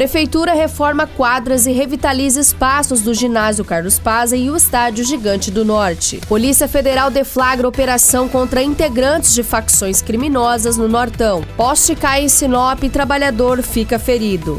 Prefeitura reforma quadras e revitaliza espaços do ginásio Carlos Paz e o estádio Gigante do Norte. Polícia Federal deflagra operação contra integrantes de facções criminosas no Nortão. Poste cai em Sinop e trabalhador fica ferido.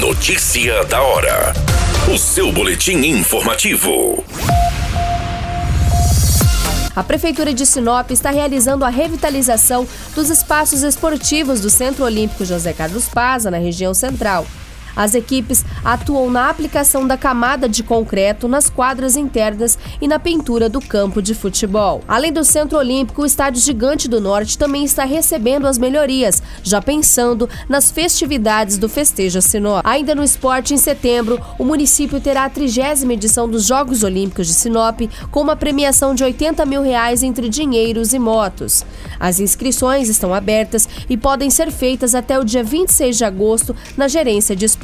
Notícia da hora. O seu boletim informativo. A Prefeitura de Sinop está realizando a revitalização dos espaços esportivos do Centro Olímpico José Carlos Paz, na região central. As equipes atuam na aplicação da camada de concreto nas quadras internas e na pintura do campo de futebol. Além do Centro Olímpico, o Estádio Gigante do Norte também está recebendo as melhorias, já pensando nas festividades do Festeja Sinop. Ainda no esporte, em setembro, o município terá a trigésima edição dos Jogos Olímpicos de Sinop, com uma premiação de 80 mil reais entre dinheiros e motos. As inscrições estão abertas e podem ser feitas até o dia 26 de agosto na gerência de esporte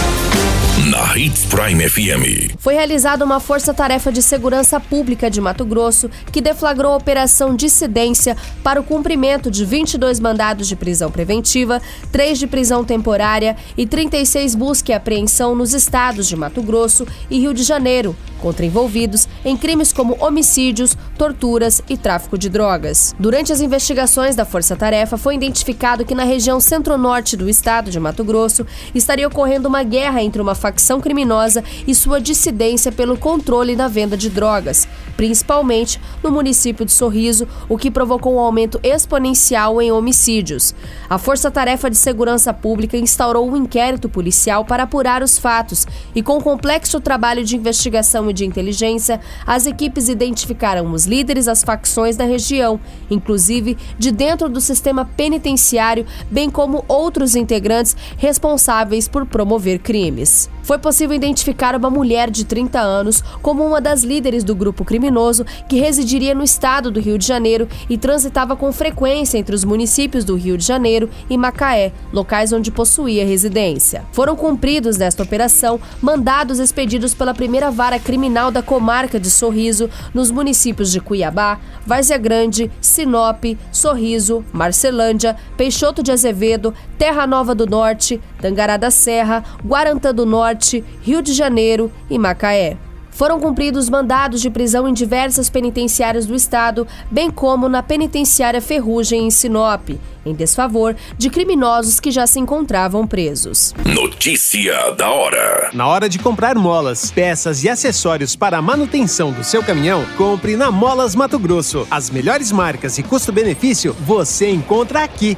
na Hits Prime FM. Foi realizada uma força-tarefa de segurança pública de Mato Grosso que deflagrou a operação dissidência para o cumprimento de 22 mandados de prisão preventiva, 3 de prisão temporária e 36 busca e apreensão nos estados de Mato Grosso e Rio de Janeiro, contra envolvidos em crimes como homicídios, torturas e tráfico de drogas. Durante as investigações da Força Tarefa, foi identificado que na região centro-norte do estado de Mato Grosso estaria ocorrendo uma guerra entre uma facção criminosa e sua dissidência pelo controle da venda de drogas, principalmente no município de Sorriso, o que provocou um aumento exponencial em homicídios. A Força Tarefa de Segurança Pública instaurou um inquérito policial para apurar os fatos e, com complexo trabalho de investigação e de inteligência, as equipes identificaram os líderes das facções da região, inclusive de dentro do sistema penitenciário, bem como outros integrantes responsáveis por promover crimes. Foi possível identificar uma mulher de 30 anos como uma das líderes do grupo criminoso que residiria no estado do Rio de Janeiro e transitava com frequência entre os municípios do Rio de Janeiro e Macaé, locais onde possuía residência. Foram cumpridos nesta operação mandados expedidos pela primeira vara criminal da comarca de Sorriso nos municípios de Cuiabá, Várzea Grande, Sinop, Sorriso, Marcelândia, Peixoto de Azevedo, Terra Nova do Norte, Tangará da Serra, Guarantã do Norte, Rio de Janeiro e Macaé. Foram cumpridos mandados de prisão em diversas penitenciárias do estado, bem como na penitenciária Ferrugem em Sinop, em desfavor de criminosos que já se encontravam presos. Notícia da hora. Na hora de comprar molas, peças e acessórios para a manutenção do seu caminhão, compre na Molas Mato Grosso. As melhores marcas e custo-benefício você encontra aqui.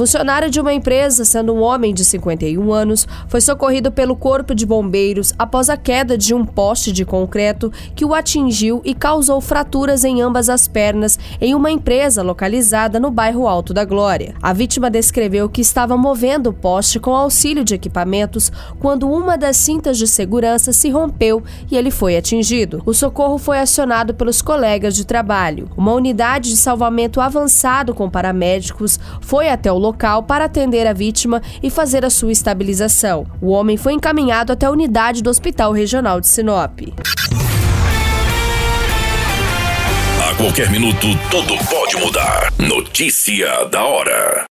Funcionário de uma empresa, sendo um homem de 51 anos, foi socorrido pelo Corpo de Bombeiros após a queda de um poste de concreto que o atingiu e causou fraturas em ambas as pernas em uma empresa localizada no bairro Alto da Glória. A vítima descreveu que estava movendo o poste com auxílio de equipamentos quando uma das cintas de segurança se rompeu e ele foi atingido. O socorro foi acionado pelos colegas de trabalho. Uma unidade de salvamento avançado com paramédicos foi até o local para atender a vítima e fazer a sua estabilização. O homem foi encaminhado até a unidade do Hospital Regional de Sinop. A qualquer minuto, tudo pode mudar. Notícia da hora.